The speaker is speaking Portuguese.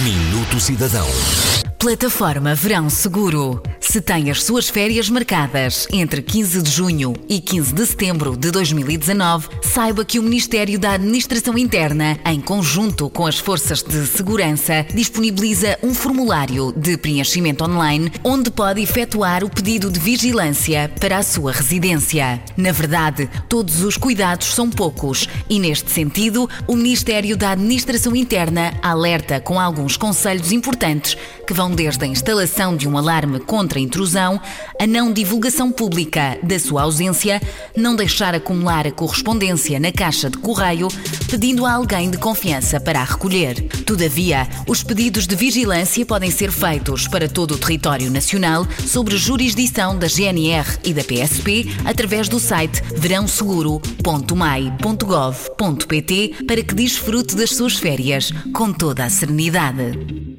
Minuto Cidadão. Plataforma Verão Seguro. Se tem as suas férias marcadas entre 15 de junho e 15 de setembro de 2019, saiba que o Ministério da Administração Interna, em conjunto com as forças de segurança, disponibiliza um formulário de preenchimento online onde pode efetuar o pedido de vigilância para a sua residência. Na verdade, todos os cuidados são poucos e, neste sentido, o Ministério da Administração Interna alerta com alguns conselhos importantes que vão desde a instalação de um alarme contra a intrusão, a não divulgação pública da sua ausência, não deixar acumular a correspondência na caixa de correio, pedindo a alguém de confiança para a recolher. Todavia, os pedidos de vigilância podem ser feitos para todo o território nacional sobre jurisdição da GNR e da PSP através do site verãoseguro.mai.gov.pt para que desfrute das suas férias com toda a serenidade.